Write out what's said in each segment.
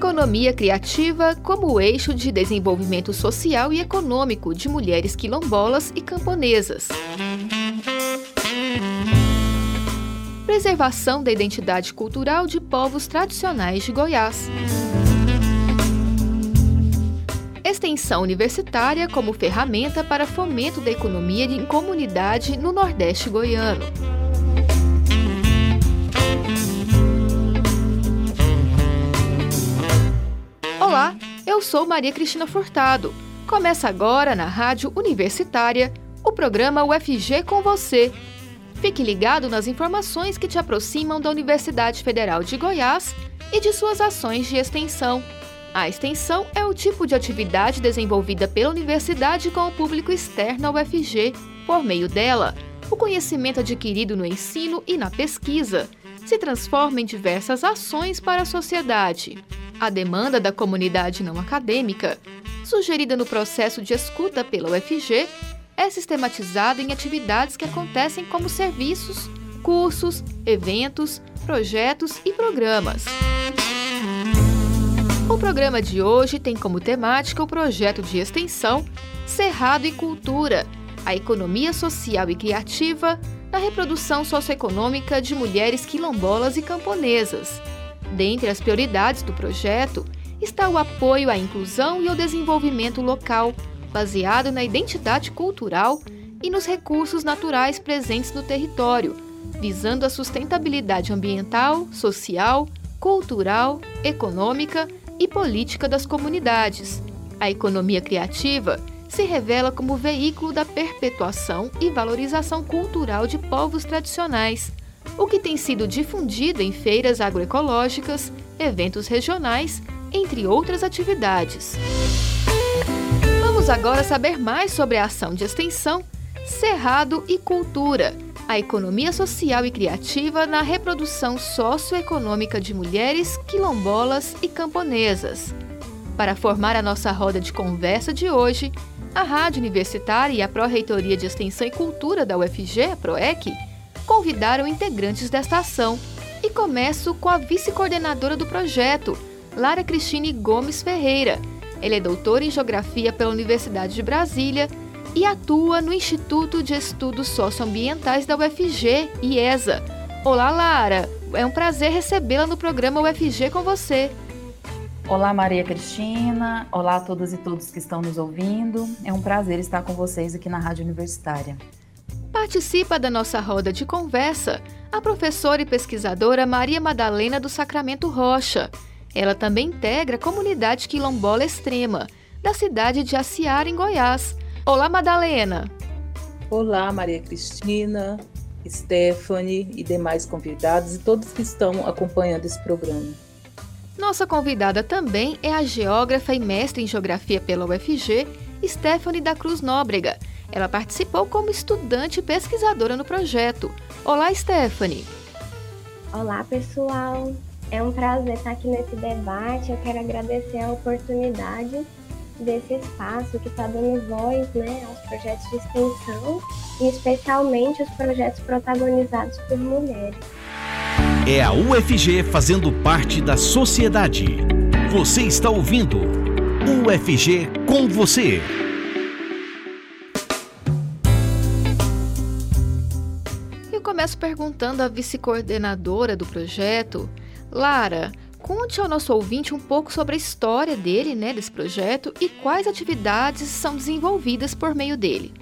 Economia criativa como eixo de desenvolvimento social e econômico de mulheres quilombolas e camponesas. Preservação da identidade cultural de povos tradicionais de Goiás. Extensão universitária como ferramenta para fomento da economia em comunidade no Nordeste goiano. Olá, eu sou Maria Cristina Furtado. Começa agora na Rádio Universitária o programa UFG com você. Fique ligado nas informações que te aproximam da Universidade Federal de Goiás e de suas ações de extensão. A extensão é o tipo de atividade desenvolvida pela universidade com o público externo ao UFG. Por meio dela, o conhecimento adquirido no ensino e na pesquisa se transforma em diversas ações para a sociedade. A demanda da comunidade não acadêmica, sugerida no processo de escuta pela UFG, é sistematizada em atividades que acontecem como serviços, cursos, eventos, projetos e programas. O programa de hoje tem como temática o projeto de extensão Cerrado e Cultura, a economia social e criativa na reprodução socioeconômica de mulheres quilombolas e camponesas, Dentre as prioridades do projeto está o apoio à inclusão e ao desenvolvimento local, baseado na identidade cultural e nos recursos naturais presentes no território, visando a sustentabilidade ambiental, social, cultural, econômica e política das comunidades. A economia criativa se revela como veículo da perpetuação e valorização cultural de povos tradicionais o que tem sido difundido em feiras agroecológicas, eventos regionais, entre outras atividades. Vamos agora saber mais sobre a ação de extensão Cerrado e Cultura, a economia social e criativa na reprodução socioeconômica de mulheres quilombolas e camponesas. Para formar a nossa roda de conversa de hoje, a Rádio Universitária e a Pró-Reitoria de Extensão e Cultura da UFG, a PROEC, convidaram integrantes desta ação. E começo com a vice-coordenadora do projeto, Lara Cristine Gomes Ferreira. Ela é doutora em Geografia pela Universidade de Brasília e atua no Instituto de Estudos Socioambientais da UFG, IESA. Olá, Lara! É um prazer recebê-la no programa UFG com você. Olá, Maria Cristina. Olá a todas e todos que estão nos ouvindo. É um prazer estar com vocês aqui na Rádio Universitária. Participa da nossa roda de conversa a professora e pesquisadora Maria Madalena do Sacramento Rocha. Ela também integra a comunidade quilombola extrema, da cidade de Aciara, em Goiás. Olá, Madalena! Olá, Maria Cristina, Stephanie e demais convidados e todos que estão acompanhando esse programa. Nossa convidada também é a geógrafa e mestre em geografia pela UFG, Stephanie da Cruz Nóbrega, ela participou como estudante e pesquisadora no projeto. Olá, Stephanie. Olá, pessoal. É um prazer estar aqui nesse debate. Eu quero agradecer a oportunidade desse espaço que está dando voz né, aos projetos de extensão e especialmente os projetos protagonizados por mulheres. É a UFG fazendo parte da sociedade. Você está ouvindo UFG com você. Perguntando à vice-coordenadora do projeto, Lara, conte ao nosso ouvinte um pouco sobre a história dele, né, desse projeto e quais atividades são desenvolvidas por meio dele.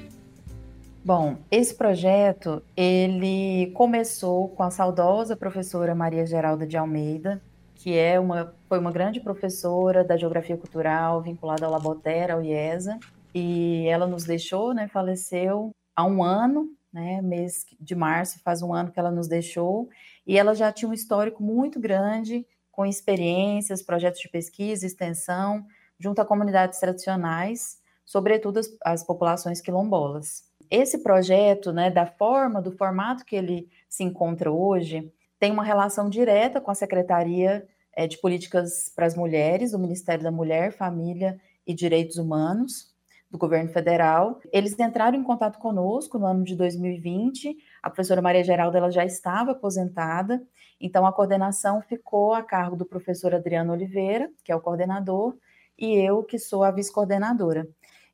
Bom, esse projeto ele começou com a saudosa professora Maria Geralda de Almeida, que é uma, foi uma grande professora da Geografia Cultural vinculada ao Labotera, ao IESA, e ela nos deixou, né, faleceu há um ano, né? Mês de março faz um ano que ela nos deixou e ela já tinha um histórico muito grande com experiências, projetos de pesquisa, extensão, junto a comunidades tradicionais, sobretudo as, as populações quilombolas. Esse projeto, né, da forma, do formato que ele se encontra hoje, tem uma relação direta com a Secretaria é, de Políticas para as Mulheres, do Ministério da Mulher, Família e Direitos Humanos, do governo federal. Eles entraram em contato conosco no ano de 2020. A professora Maria Geralda ela já estava aposentada Então, a coordenação ficou a cargo do professor Adriano Oliveira, que é o coordenador, e eu, que sou a vice-coordenadora.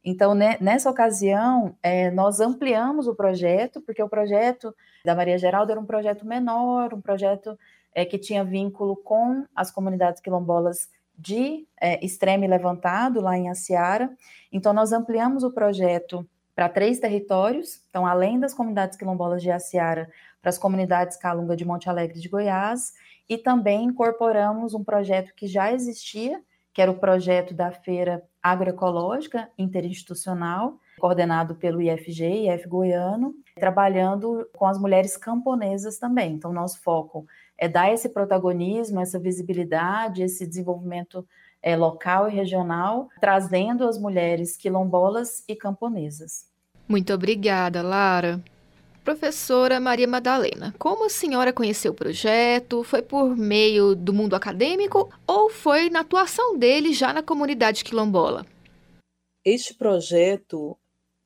Então, né, nessa ocasião, é, nós ampliamos o projeto, porque o projeto da Maria Geralda era um projeto menor, um projeto é, que tinha vínculo com as comunidades quilombolas de é, Levantado, lá em Aciara. Então, nós ampliamos o projeto para três territórios, então, além das comunidades quilombolas de Aciara, para as comunidades Calunga de Monte Alegre de Goiás, e também incorporamos um projeto que já existia, que era o projeto da Feira Agroecológica Interinstitucional, coordenado pelo IFG, IF Goiano, trabalhando com as mulheres camponesas também. Então, nosso foco é dar esse protagonismo, essa visibilidade, esse desenvolvimento é, local e regional, trazendo as mulheres quilombolas e camponesas. Muito obrigada, Lara. Professora Maria Madalena, como a senhora conheceu o projeto? Foi por meio do mundo acadêmico ou foi na atuação dele já na comunidade quilombola? Este projeto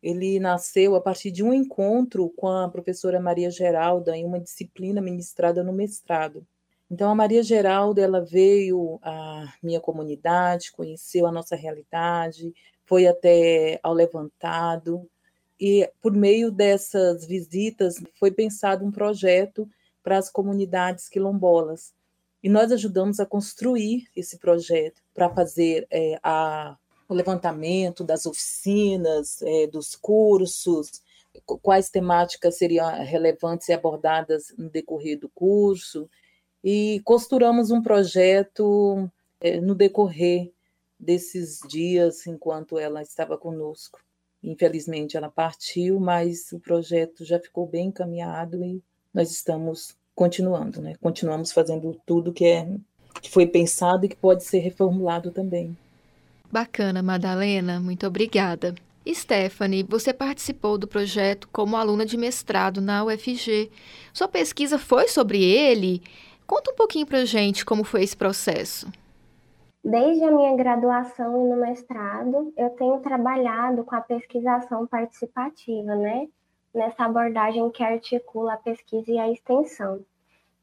ele nasceu a partir de um encontro com a professora Maria Geralda em uma disciplina ministrada no mestrado. Então a Maria Geralda ela veio à minha comunidade, conheceu a nossa realidade, foi até ao levantado e por meio dessas visitas foi pensado um projeto para as comunidades quilombolas. E nós ajudamos a construir esse projeto para fazer é, a, o levantamento das oficinas, é, dos cursos, quais temáticas seriam relevantes e abordadas no decorrer do curso, e costuramos um projeto é, no decorrer desses dias enquanto ela estava conosco. Infelizmente, ela partiu, mas o projeto já ficou bem encaminhado e nós estamos continuando, né? Continuamos fazendo tudo que é que foi pensado e que pode ser reformulado também. Bacana, Madalena, muito obrigada. Stephanie, você participou do projeto como aluna de mestrado na UFG. Sua pesquisa foi sobre ele? Conta um pouquinho pra gente como foi esse processo. Desde a minha graduação e no mestrado, eu tenho trabalhado com a pesquisação participativa, né? Nessa abordagem que articula a pesquisa e a extensão.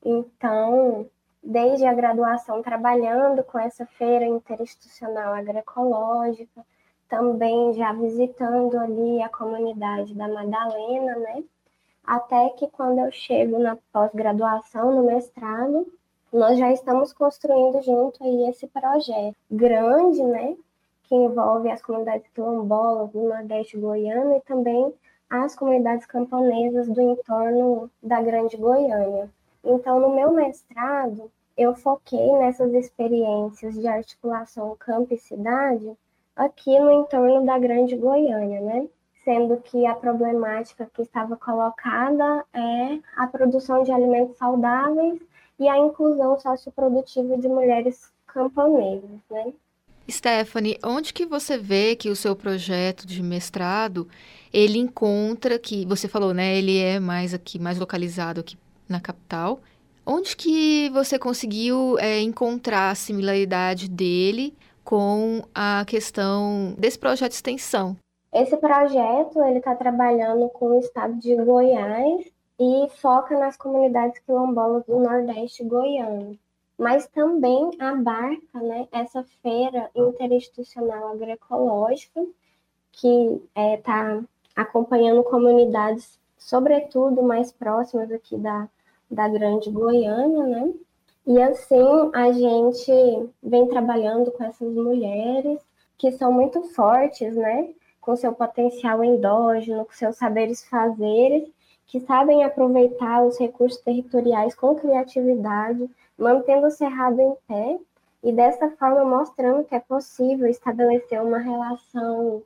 Então, desde a graduação, trabalhando com essa feira interinstitucional agroecológica, também já visitando ali a comunidade da Madalena, né? Até que quando eu chego na pós-graduação, no mestrado, nós já estamos construindo junto aí esse projeto grande, né, que envolve as comunidades quilombolas do Nordeste goiano e também as comunidades camponesas do entorno da Grande Goiânia. Então, no meu mestrado, eu foquei nessas experiências de articulação campo e cidade aqui no entorno da Grande Goiânia, né? Sendo que a problemática que estava colocada é a produção de alimentos saudáveis e a inclusão socioprodutiva de mulheres camponesas, né? Stephanie, onde que você vê que o seu projeto de mestrado ele encontra que você falou, né? Ele é mais aqui, mais localizado aqui na capital. Onde que você conseguiu é, encontrar a similaridade dele com a questão desse projeto de extensão? Esse projeto ele está trabalhando com o estado de Goiás e foca nas comunidades quilombolas do Nordeste goiano, mas também abarca né, essa feira interinstitucional agroecológica, que está é, tá acompanhando comunidades, sobretudo mais próximas aqui da, da Grande Goiânia, né? E assim a gente vem trabalhando com essas mulheres que são muito fortes, né? Com seu potencial endógeno, com seus saberes fazeres que sabem aproveitar os recursos territoriais com criatividade, mantendo o cerrado em pé e dessa forma mostrando que é possível estabelecer uma relação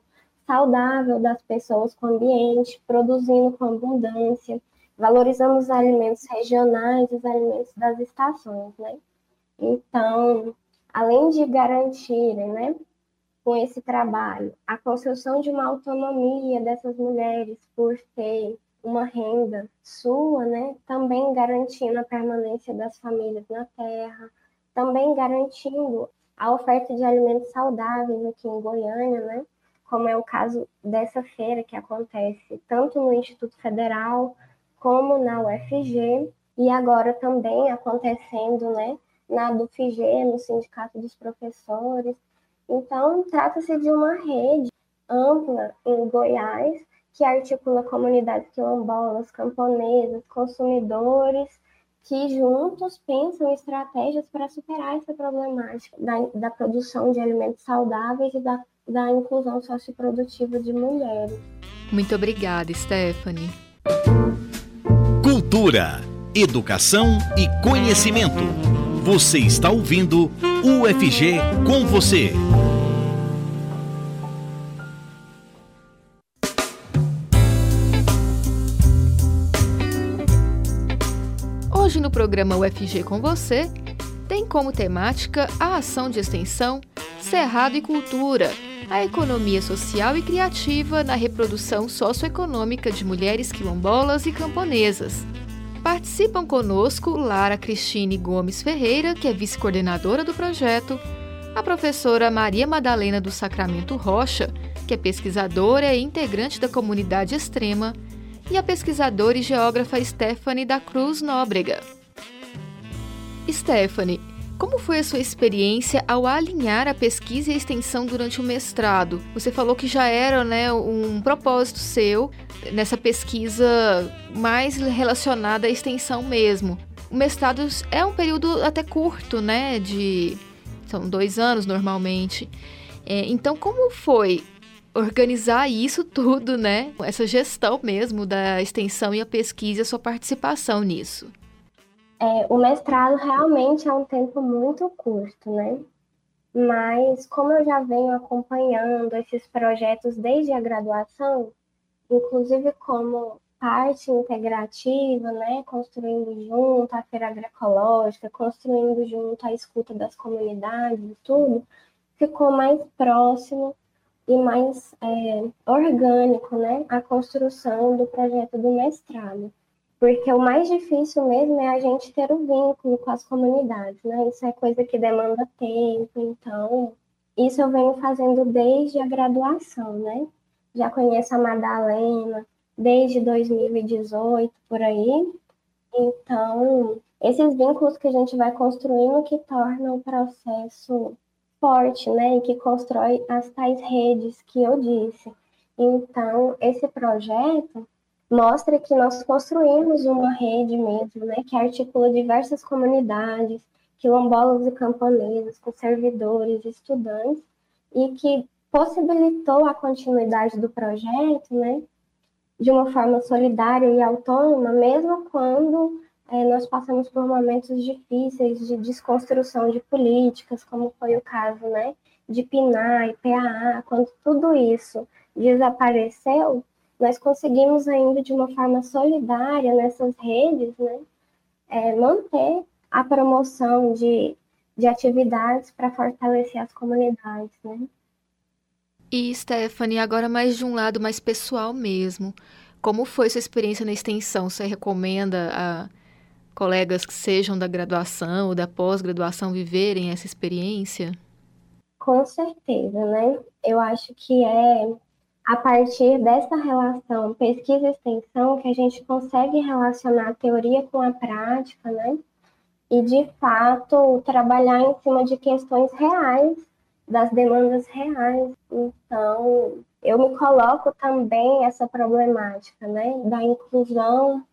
saudável das pessoas com o ambiente, produzindo com abundância, valorizando os alimentos regionais, os alimentos das estações, né? Então, além de garantirem, né, com esse trabalho, a construção de uma autonomia dessas mulheres por ter uma renda sua, né, também garantindo a permanência das famílias na terra, também garantindo a oferta de alimentos saudáveis aqui em Goiânia, né, como é o caso dessa feira que acontece tanto no Instituto Federal como na UFG. e agora também acontecendo, né, na DUFG, no Sindicato dos Professores. Então, trata-se de uma rede ampla em Goiás que articula comunidades quilombolas, camponesas, consumidores, que juntos pensam estratégias para superar essa problemática da, da produção de alimentos saudáveis e da, da inclusão socioprodutiva de mulheres. Muito obrigada, Stephanie. Cultura, educação e conhecimento. Você está ouvindo UFG com você. Hoje no programa UFG com você tem como temática a ação de extensão Cerrado e Cultura, a economia social e criativa na reprodução socioeconômica de mulheres quilombolas e camponesas. Participam conosco Lara Cristine Gomes Ferreira, que é vice-coordenadora do projeto, a professora Maria Madalena do Sacramento Rocha, que é pesquisadora e integrante da comunidade extrema, e a pesquisadora e geógrafa Stephanie da Cruz Nóbrega. Stephanie, como foi a sua experiência ao alinhar a pesquisa e a extensão durante o mestrado? Você falou que já era né, um propósito seu nessa pesquisa mais relacionada à extensão mesmo. O mestrado é um período até curto, né? De são dois anos normalmente. É, então, como foi organizar isso tudo, né? Essa gestão mesmo da extensão e a pesquisa, a sua participação nisso. É, o mestrado realmente é um tempo muito curto, né? Mas como eu já venho acompanhando esses projetos desde a graduação, inclusive como parte integrativa, né, construindo junto a feira agroecológica, construindo junto a escuta das comunidades e tudo, ficou mais próximo e mais é, orgânico, né, a construção do projeto do mestrado. Porque o mais difícil mesmo é a gente ter o vínculo com as comunidades, né? Isso é coisa que demanda tempo, então isso eu venho fazendo desde a graduação, né? Já conheço a Madalena desde 2018 por aí. Então, esses vínculos que a gente vai construindo que tornam o processo forte, né? E que constrói as tais redes que eu disse. Então, esse projeto mostra que nós construímos uma rede mesmo, né, que articula diversas comunidades, quilombolas e camponesas, com servidores, estudantes, e que possibilitou a continuidade do projeto, né, de uma forma solidária e autônoma, mesmo quando é, nós passamos por momentos difíceis de desconstrução de políticas, como foi o caso, né, de PNAE, PAA, quando tudo isso desapareceu, nós conseguimos ainda de uma forma solidária nessas redes, né, é, manter a promoção de, de atividades para fortalecer as comunidades, né. E Stephanie, agora mais de um lado mais pessoal mesmo. Como foi sua experiência na extensão? Você recomenda a colegas que sejam da graduação ou da pós-graduação viverem essa experiência? Com certeza, né? Eu acho que é a partir dessa relação pesquisa e extensão que a gente consegue relacionar a teoria com a prática, né? E, de fato, trabalhar em cima de questões reais, das demandas reais. Então, eu me coloco também essa problemática, né? Da inclusão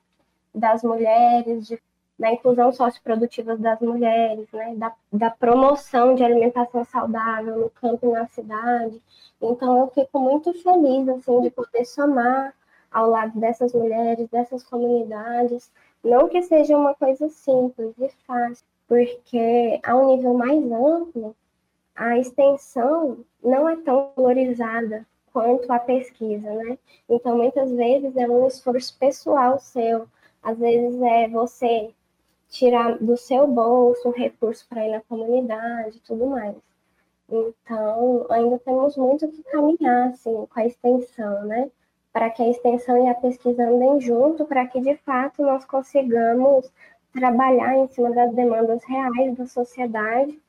das mulheres, de, da inclusão socioprodutiva das mulheres, né? Da, da promoção de alimentação saudável no campo e na cidade então eu fico muito feliz assim de poder somar ao lado dessas mulheres, dessas comunidades, não que seja uma coisa simples e fácil, porque a um nível mais amplo, a extensão não é tão valorizada quanto a pesquisa, né? Então, muitas vezes é um esforço pessoal seu, às vezes é você tirar do seu bolso um recurso para ir na comunidade e tudo mais. Então, ainda temos muito que caminhar assim, com a extensão, né? Para que a extensão e a pesquisa andem junto, para que de fato nós consigamos trabalhar em cima das demandas reais da sociedade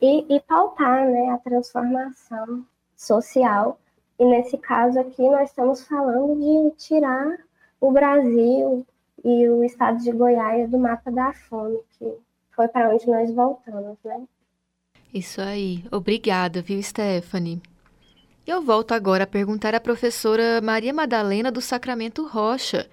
e, e pautar né, a transformação social. E nesse caso aqui, nós estamos falando de tirar o Brasil e o estado de Goiás do mapa da fome, que foi para onde nós voltamos, né? Isso aí. Obrigada, viu, Stephanie? Eu volto agora a perguntar à professora Maria Madalena do Sacramento Rocha,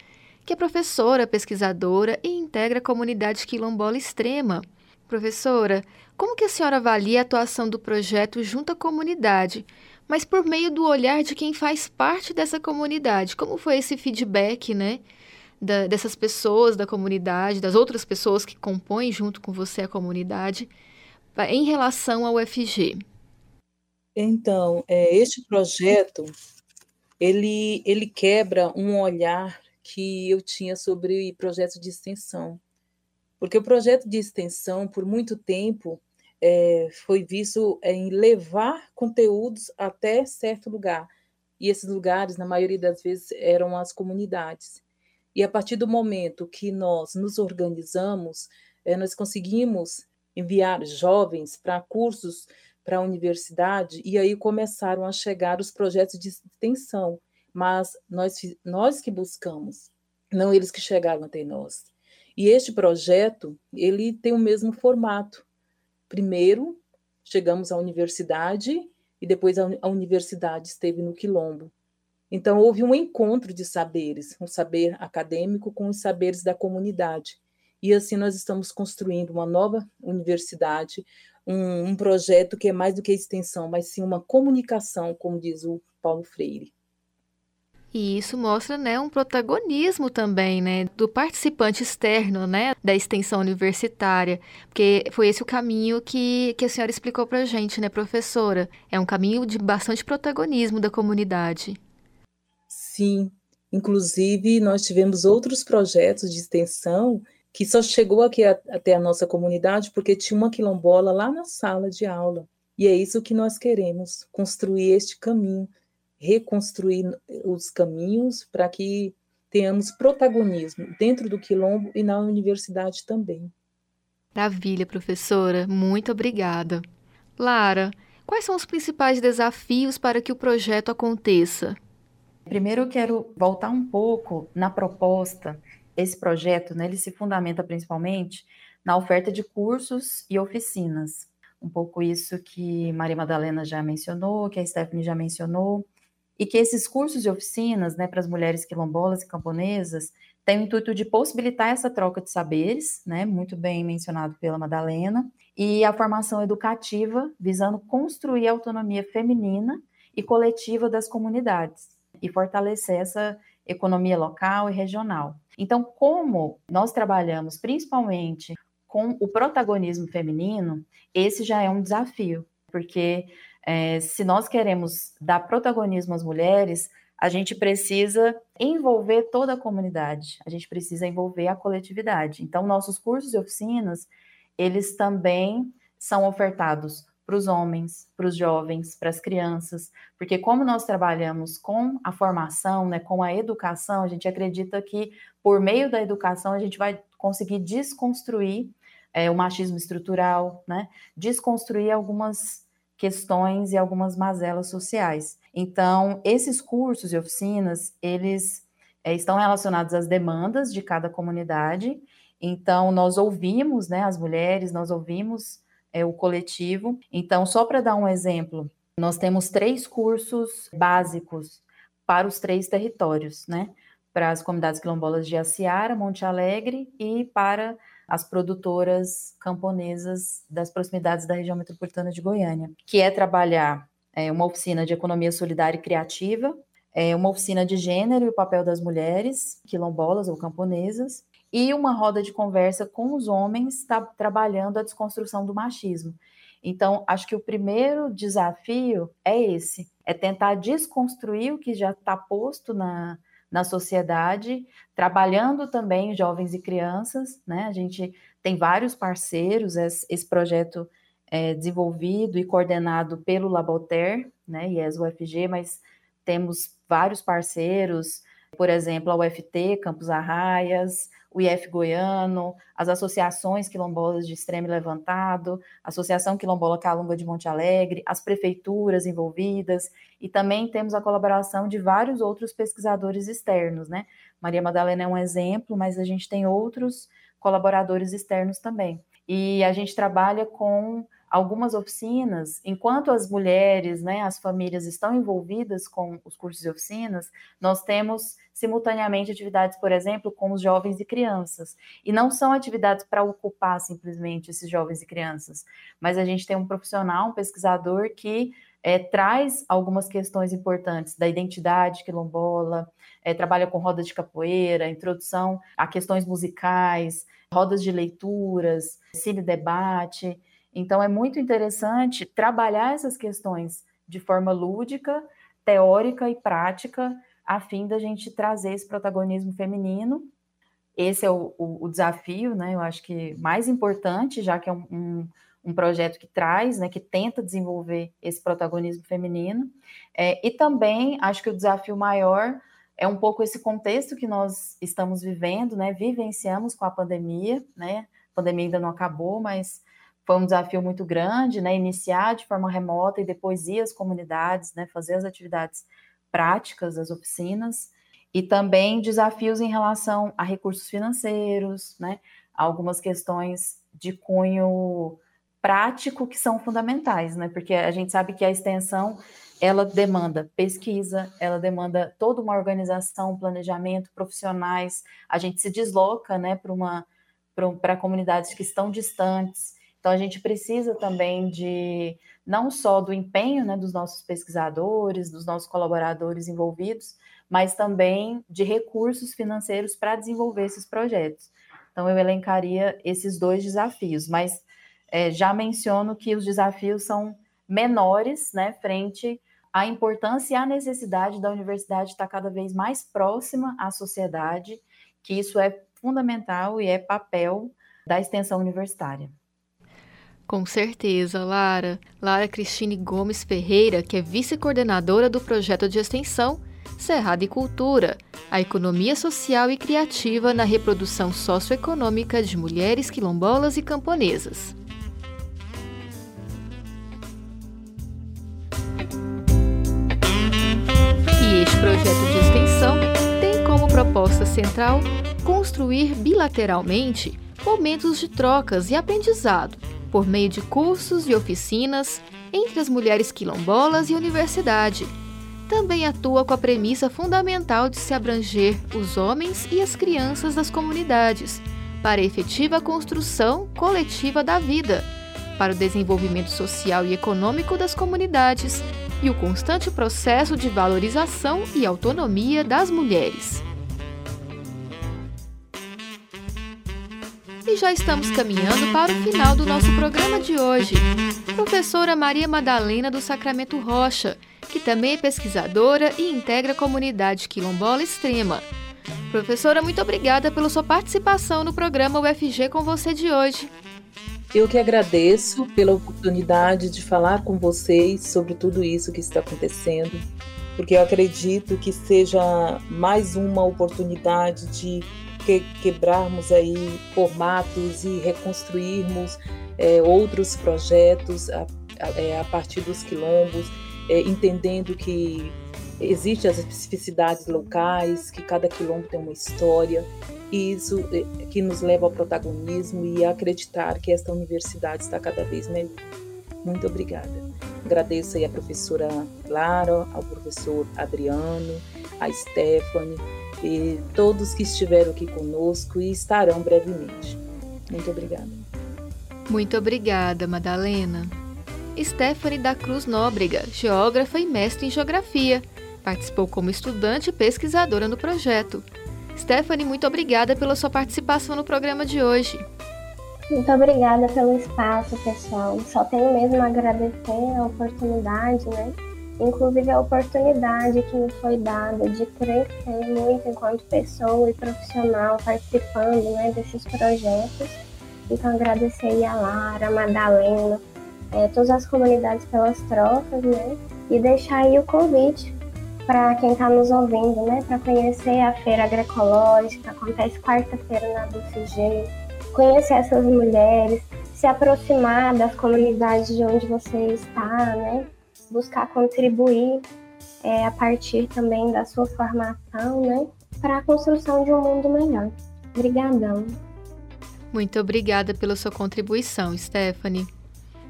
que é professora, pesquisadora e integra a comunidade quilombola extrema. Professora, como que a senhora avalia a atuação do projeto junto à comunidade, mas por meio do olhar de quem faz parte dessa comunidade? Como foi esse feedback, né, da, dessas pessoas da comunidade, das outras pessoas que compõem junto com você a comunidade, em relação ao UFG? Então, é, este projeto, ele, ele quebra um olhar que eu tinha sobre projetos de extensão. Porque o projeto de extensão, por muito tempo, é, foi visto em levar conteúdos até certo lugar. E esses lugares, na maioria das vezes, eram as comunidades. E a partir do momento que nós nos organizamos, é, nós conseguimos enviar jovens para cursos para a universidade, e aí começaram a chegar os projetos de extensão, mas nós, nós que buscamos, não eles que chegaram até nós. E este projeto, ele tem o mesmo formato. Primeiro, chegamos à universidade e depois a, a universidade esteve no Quilombo. Então, houve um encontro de saberes, um saber acadêmico com os saberes da comunidade. E assim nós estamos construindo uma nova universidade, um, um projeto que é mais do que extensão, mas sim uma comunicação, como diz o Paulo Freire. E isso mostra, né, um protagonismo também, né, do participante externo, né, da extensão universitária, porque foi esse o caminho que, que a senhora explicou para gente, né, professora? É um caminho de bastante protagonismo da comunidade. Sim, inclusive nós tivemos outros projetos de extensão que só chegou aqui a, até a nossa comunidade porque tinha uma quilombola lá na sala de aula. E é isso que nós queremos, construir este caminho, reconstruir os caminhos para que tenhamos protagonismo dentro do quilombo e na universidade também. Maravilha, professora. Muito obrigada. Lara, quais são os principais desafios para que o projeto aconteça? Primeiro, eu quero voltar um pouco na proposta esse projeto, né, ele se fundamenta principalmente na oferta de cursos e oficinas. Um pouco isso que Maria Madalena já mencionou, que a Stephanie já mencionou, e que esses cursos e oficinas, né, para as mulheres quilombolas e camponesas, têm o intuito de possibilitar essa troca de saberes, né, muito bem mencionado pela Madalena, e a formação educativa visando construir a autonomia feminina e coletiva das comunidades e fortalecer essa economia local e regional. Então, como nós trabalhamos principalmente com o protagonismo feminino, esse já é um desafio, porque é, se nós queremos dar protagonismo às mulheres, a gente precisa envolver toda a comunidade, a gente precisa envolver a coletividade. Então, nossos cursos e oficinas, eles também são ofertados para os homens, para os jovens, para as crianças, porque como nós trabalhamos com a formação, né, com a educação, a gente acredita que por meio da educação a gente vai conseguir desconstruir é, o machismo estrutural, né, desconstruir algumas questões e algumas mazelas sociais. Então, esses cursos e oficinas, eles é, estão relacionados às demandas de cada comunidade. Então, nós ouvimos, né, as mulheres, nós ouvimos é, o coletivo. Então, só para dar um exemplo, nós temos três cursos básicos para os três territórios, né? Para as comunidades quilombolas de Aciara, Monte Alegre e para as produtoras camponesas das proximidades da região metropolitana de Goiânia, que é trabalhar é, uma oficina de economia solidária e criativa, é, uma oficina de gênero e o papel das mulheres quilombolas ou camponesas, e uma roda de conversa com os homens tá, trabalhando a desconstrução do machismo. Então, acho que o primeiro desafio é esse: é tentar desconstruir o que já está posto na, na sociedade, trabalhando também jovens e crianças, né? A gente tem vários parceiros, esse projeto é desenvolvido e coordenado pelo Laboter, né? E é UFG, mas temos vários parceiros, por exemplo, a UFT, Campos Arraias, o IF Goiano, as associações quilombolas de Extremo Levantado, a Associação Quilombola Calunga de Monte Alegre, as prefeituras envolvidas, e também temos a colaboração de vários outros pesquisadores externos, né? Maria Madalena é um exemplo, mas a gente tem outros colaboradores externos também. E a gente trabalha com algumas oficinas, enquanto as mulheres, né, as famílias estão envolvidas com os cursos e oficinas, nós temos simultaneamente atividades, por exemplo, com os jovens e crianças. E não são atividades para ocupar simplesmente esses jovens e crianças, mas a gente tem um profissional, um pesquisador que é, traz algumas questões importantes da identidade quilombola, é, trabalha com rodas de capoeira, introdução a questões musicais, rodas de leituras, cine debate. Então, é muito interessante trabalhar essas questões de forma lúdica, teórica e prática, a fim da gente trazer esse protagonismo feminino. Esse é o, o, o desafio, né? Eu acho que mais importante, já que é um, um, um, projeto que traz, né, que tenta desenvolver esse protagonismo feminino. É, e também acho que o desafio maior é um pouco esse contexto que nós estamos vivendo, né? Vivenciamos com a pandemia, né? A pandemia ainda não acabou, mas foi um desafio muito grande, né? Iniciar de forma remota e depois ir às comunidades, né? Fazer as atividades práticas, as oficinas, e também desafios em relação a recursos financeiros, né? Algumas questões de cunho prático que são fundamentais, né? Porque a gente sabe que a extensão ela demanda pesquisa, ela demanda toda uma organização, planejamento, profissionais. A gente se desloca, né, para uma para comunidades que estão distantes. Então a gente precisa também de não só do empenho, né, dos nossos pesquisadores, dos nossos colaboradores envolvidos, mas também de recursos financeiros para desenvolver esses projetos. Então eu elencaria esses dois desafios, mas é, já menciono que os desafios são menores, né, frente a importância e a necessidade da universidade estar cada vez mais próxima à sociedade, que isso é fundamental e é papel da extensão universitária. Com certeza, Lara. Lara Cristine Gomes Ferreira, que é vice-coordenadora do projeto de extensão Cerrado e Cultura, a economia social e criativa na reprodução socioeconômica de mulheres quilombolas e camponesas. Este projeto de extensão tem como proposta central construir bilateralmente momentos de trocas e aprendizado por meio de cursos e oficinas entre as mulheres quilombolas e universidade. Também atua com a premissa fundamental de se abranger os homens e as crianças das comunidades para a efetiva construção coletiva da vida, para o desenvolvimento social e econômico das comunidades e o constante processo de valorização e autonomia das mulheres. E já estamos caminhando para o final do nosso programa de hoje. Professora Maria Madalena do Sacramento Rocha, que também é pesquisadora e integra a comunidade quilombola extrema. Professora, muito obrigada pela sua participação no programa UFG com você de hoje. Eu que agradeço pela oportunidade de falar com vocês sobre tudo isso que está acontecendo, porque eu acredito que seja mais uma oportunidade de que, quebrarmos aí formatos e reconstruirmos é, outros projetos a, a, é, a, partir dos quilombos, é, entendendo que existem as especificidades locais, que cada quilombo tem uma história e isso eh, que nos leva ao protagonismo e a acreditar que esta universidade está cada vez melhor. Muito obrigada. Agradeço aí a professora Lara, ao professor Adriano, a Stephanie e todos que estiveram aqui conosco e estarão brevemente. Muito obrigada. Muito obrigada, Madalena. Stephanie da Cruz Nóbrega, geógrafa e mestre em geografia, participou como estudante e pesquisadora no projeto. Stephanie, muito obrigada pela sua participação no programa de hoje. Muito obrigada pelo espaço, pessoal. Só tenho mesmo a agradecer a oportunidade, né? Inclusive a oportunidade que me foi dada de crescer muito enquanto pessoa e profissional participando né, desses projetos. Então agradecer a Lara, a Madalena, é, todas as comunidades pelas trocas, né? E deixar aí o convite para quem está nos ouvindo, né? Para conhecer a feira agroecológica, acontece quarta-feira na BCG, conhecer essas mulheres, se aproximar das comunidades de onde você está, né? Buscar contribuir é, a partir também da sua formação, né? Para a construção de um mundo melhor. Obrigadão. Muito obrigada pela sua contribuição, Stephanie.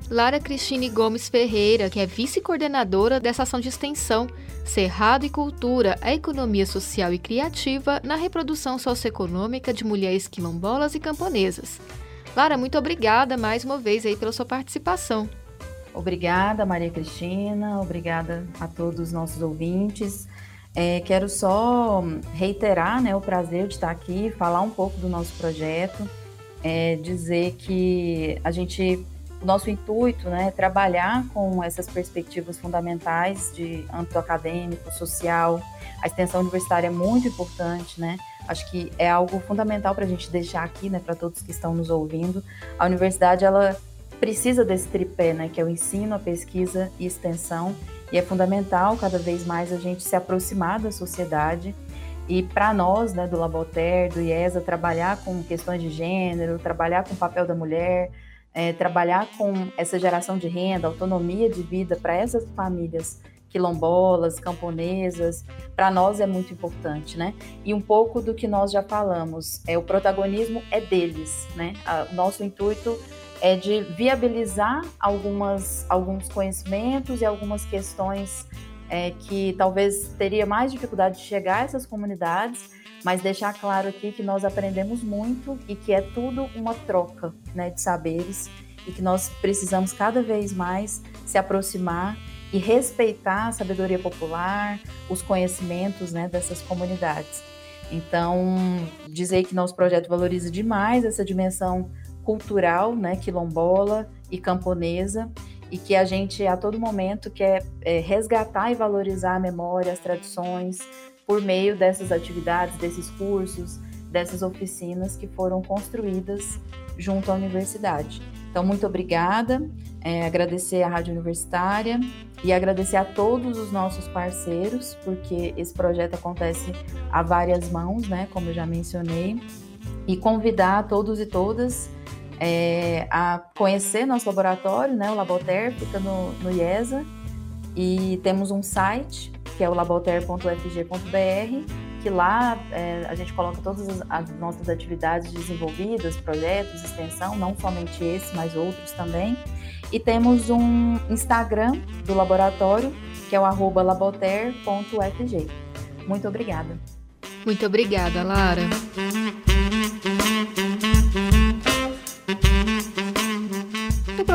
Lara Cristine Gomes Ferreira, que é vice-coordenadora dessa ação de extensão Cerrado e Cultura, a economia social e criativa na reprodução socioeconômica de mulheres quilombolas e camponesas. Lara, muito obrigada mais uma vez aí pela sua participação. Obrigada, Maria Cristina, obrigada a todos os nossos ouvintes. É, quero só reiterar né, o prazer de estar aqui, falar um pouco do nosso projeto, é, dizer que a gente o nosso intuito né, é trabalhar com essas perspectivas fundamentais de âmbito acadêmico, social. A extensão universitária é muito importante, né? Acho que é algo fundamental para a gente deixar aqui, né, para todos que estão nos ouvindo. A universidade, ela precisa desse tripé, né, que é o ensino, a pesquisa e extensão. E é fundamental cada vez mais a gente se aproximar da sociedade e para nós, né, do Laboter, do IESA, trabalhar com questões de gênero, trabalhar com o papel da mulher, é, trabalhar com essa geração de renda, autonomia de vida para essas famílias quilombolas, camponesas, para nós é muito importante, né? E um pouco do que nós já falamos, é o protagonismo é deles, né? O nosso intuito é de viabilizar algumas, alguns conhecimentos e algumas questões é, que talvez teria mais dificuldade de chegar a essas comunidades mas deixar claro aqui que nós aprendemos muito e que é tudo uma troca né, de saberes e que nós precisamos cada vez mais se aproximar e respeitar a sabedoria popular, os conhecimentos né, dessas comunidades. Então, dizer que nosso projeto valoriza demais essa dimensão cultural, né, quilombola e camponesa, e que a gente a todo momento quer é, resgatar e valorizar a memória, as tradições, por meio dessas atividades, desses cursos, dessas oficinas que foram construídas junto à universidade. Então, muito obrigada, é, agradecer à Rádio Universitária e agradecer a todos os nossos parceiros, porque esse projeto acontece a várias mãos, né, como eu já mencionei, e convidar todos e todas é, a conhecer nosso laboratório, né, o Laboter fica no, no IESA, e temos um site que é o laboter.fg.br, que lá é, a gente coloca todas as, as, nossas atividades desenvolvidas, projetos, extensão, não somente esse, mas outros também. E temos um Instagram do laboratório, que é o arroba laboter.fg. Muito obrigada. Muito obrigada, Lara.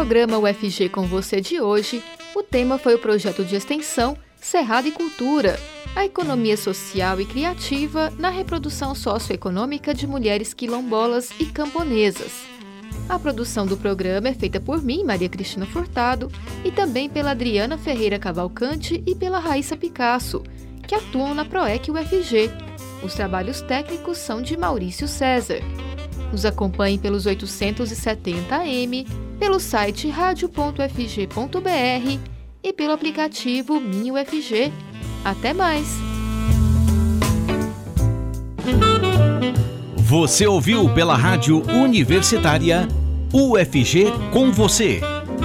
Programa UFG com você de hoje, o tema foi o projeto de extensão Cerrado e Cultura, a economia social e criativa na reprodução socioeconômica de mulheres quilombolas e camponesas. A produção do programa é feita por mim, Maria Cristina Furtado, e também pela Adriana Ferreira Cavalcante e pela Raíssa Picasso, que atuam na PROEC UFG. Os trabalhos técnicos são de Maurício César. Nos acompanhe pelos 870 AM, pelo site radio.fg.br e pelo aplicativo MinUFG. Até mais! Você ouviu pela Rádio Universitária UFG com você.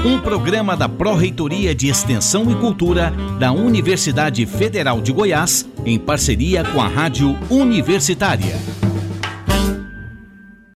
Um programa da Pró-Reitoria de Extensão e Cultura da Universidade Federal de Goiás, em parceria com a Rádio Universitária.